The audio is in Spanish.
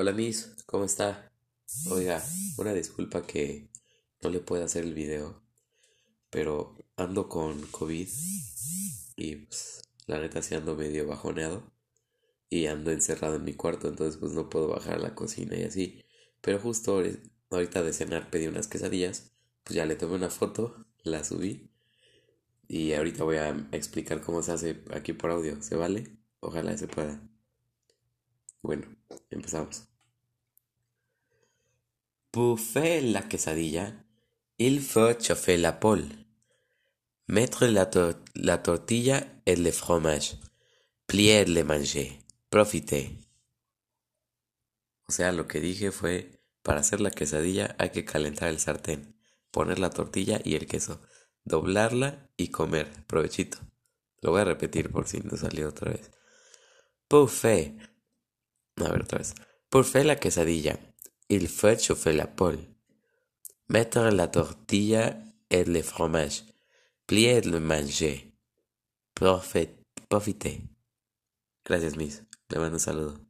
Hola Miss, ¿cómo está? Oiga, una disculpa que no le pueda hacer el video, pero ando con COVID y pues la neta sí ando medio bajoneado y ando encerrado en mi cuarto, entonces pues no puedo bajar a la cocina y así. Pero justo ahorita de cenar pedí unas quesadillas, pues ya le tomé una foto, la subí y ahorita voy a explicar cómo se hace aquí por audio, ¿se vale? Ojalá se pueda. Bueno, empezamos. Pour la quesadilla, il faut chauffer la pole, mettre la, tortilla et le fromage, plier le manger, profiter. O sea, lo que dije fue, para hacer la quesadilla hay que calentar el sartén, poner la tortilla y el queso, doblarla y comer. Provechito. Lo voy a repetir por si no salió otra vez. Pour. A ver otra vez. Pour faire la quesadilla, il faut chauffer la pole, mettre la tortilla et le fromage, plier le manger. Profiter. Gracias, Miss. Le mando un saludo.